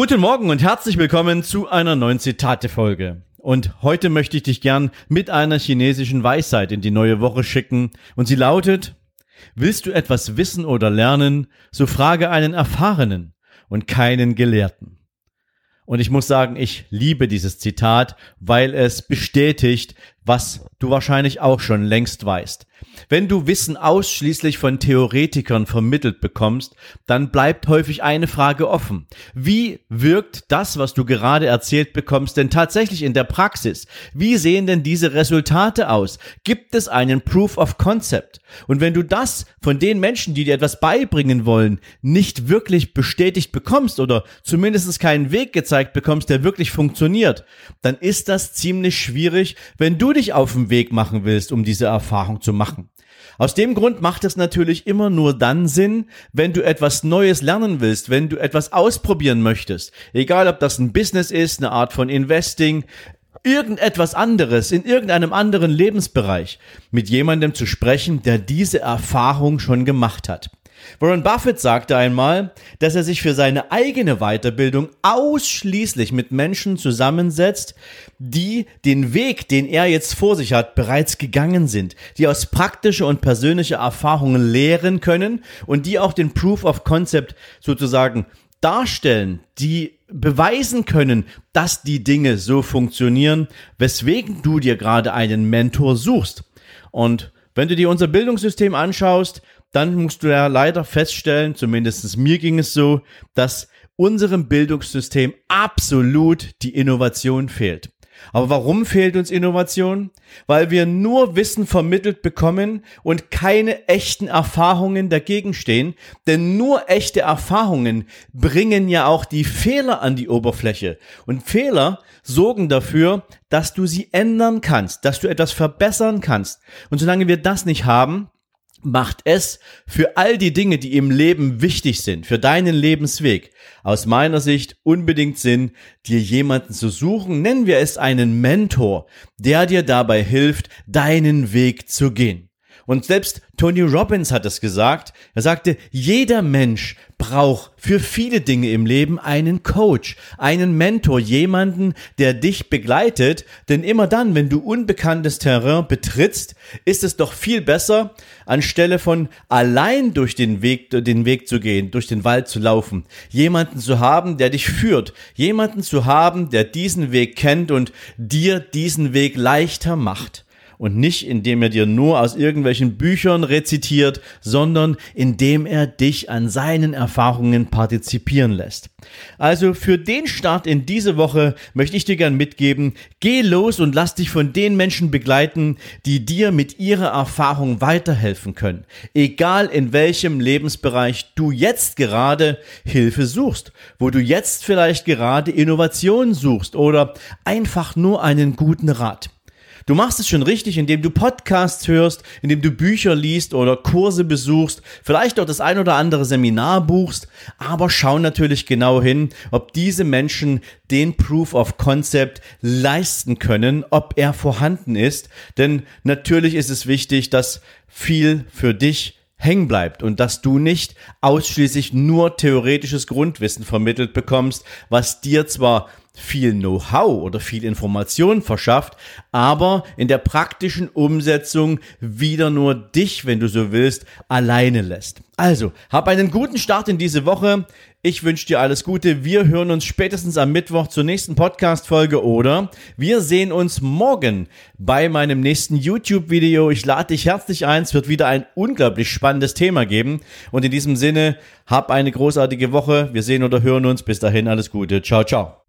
Guten Morgen und herzlich willkommen zu einer neuen Zitate-Folge. Und heute möchte ich dich gern mit einer chinesischen Weisheit in die neue Woche schicken. Und sie lautet, willst du etwas wissen oder lernen, so frage einen Erfahrenen und keinen Gelehrten. Und ich muss sagen, ich liebe dieses Zitat, weil es bestätigt, was du wahrscheinlich auch schon längst weißt. Wenn du Wissen ausschließlich von Theoretikern vermittelt bekommst, dann bleibt häufig eine Frage offen. Wie wirkt das, was du gerade erzählt bekommst, denn tatsächlich in der Praxis? Wie sehen denn diese Resultate aus? Gibt es einen Proof of Concept? Und wenn du das von den Menschen, die dir etwas beibringen wollen, nicht wirklich bestätigt bekommst oder zumindest keinen Weg gezeigt bekommst, der wirklich funktioniert, dann ist das ziemlich schwierig, wenn du dich auf den Weg machen willst, um diese Erfahrung zu machen. Aus dem Grund macht es natürlich immer nur dann Sinn, wenn du etwas Neues lernen willst, wenn du etwas ausprobieren möchtest. Egal, ob das ein Business ist, eine Art von Investing, irgendetwas anderes, in irgendeinem anderen Lebensbereich, mit jemandem zu sprechen, der diese Erfahrung schon gemacht hat. Warren Buffett sagte einmal, dass er sich für seine eigene Weiterbildung ausschließlich mit Menschen zusammensetzt, die den Weg, den er jetzt vor sich hat, bereits gegangen sind, die aus praktischer und persönlicher Erfahrungen lehren können und die auch den Proof of Concept sozusagen darstellen, die beweisen können, dass die Dinge so funktionieren, weswegen du dir gerade einen Mentor suchst. Und wenn du dir unser Bildungssystem anschaust, dann musst du ja leider feststellen, zumindest mir ging es so, dass unserem Bildungssystem absolut die Innovation fehlt. Aber warum fehlt uns Innovation? Weil wir nur Wissen vermittelt bekommen und keine echten Erfahrungen dagegen stehen. Denn nur echte Erfahrungen bringen ja auch die Fehler an die Oberfläche. Und Fehler sorgen dafür, dass du sie ändern kannst, dass du etwas verbessern kannst. Und solange wir das nicht haben, macht es für all die Dinge, die im Leben wichtig sind, für deinen Lebensweg, aus meiner Sicht unbedingt Sinn, dir jemanden zu suchen, nennen wir es einen Mentor, der dir dabei hilft, deinen Weg zu gehen. Und selbst Tony Robbins hat es gesagt. Er sagte, jeder Mensch braucht für viele Dinge im Leben einen Coach, einen Mentor, jemanden, der dich begleitet. Denn immer dann, wenn du unbekanntes Terrain betrittst, ist es doch viel besser, anstelle von allein durch den Weg, den Weg zu gehen, durch den Wald zu laufen, jemanden zu haben, der dich führt, jemanden zu haben, der diesen Weg kennt und dir diesen Weg leichter macht und nicht indem er dir nur aus irgendwelchen Büchern rezitiert, sondern indem er dich an seinen Erfahrungen partizipieren lässt. Also für den Start in diese Woche möchte ich dir gern mitgeben, geh los und lass dich von den Menschen begleiten, die dir mit ihrer Erfahrung weiterhelfen können. Egal in welchem Lebensbereich du jetzt gerade Hilfe suchst, wo du jetzt vielleicht gerade Innovation suchst oder einfach nur einen guten Rat. Du machst es schon richtig, indem du Podcasts hörst, indem du Bücher liest oder Kurse besuchst, vielleicht auch das ein oder andere Seminar buchst, aber schau natürlich genau hin, ob diese Menschen den Proof of Concept leisten können, ob er vorhanden ist. Denn natürlich ist es wichtig, dass viel für dich hängen bleibt und dass du nicht ausschließlich nur theoretisches Grundwissen vermittelt bekommst, was dir zwar viel Know-how oder viel Information verschafft, aber in der praktischen Umsetzung wieder nur dich, wenn du so willst, alleine lässt. Also, hab einen guten Start in diese Woche. Ich wünsche dir alles Gute. Wir hören uns spätestens am Mittwoch zur nächsten Podcast-Folge oder wir sehen uns morgen bei meinem nächsten YouTube-Video. Ich lade dich herzlich ein. Es wird wieder ein unglaublich spannendes Thema geben. Und in diesem Sinne, hab eine großartige Woche. Wir sehen oder hören uns. Bis dahin alles Gute. Ciao, ciao.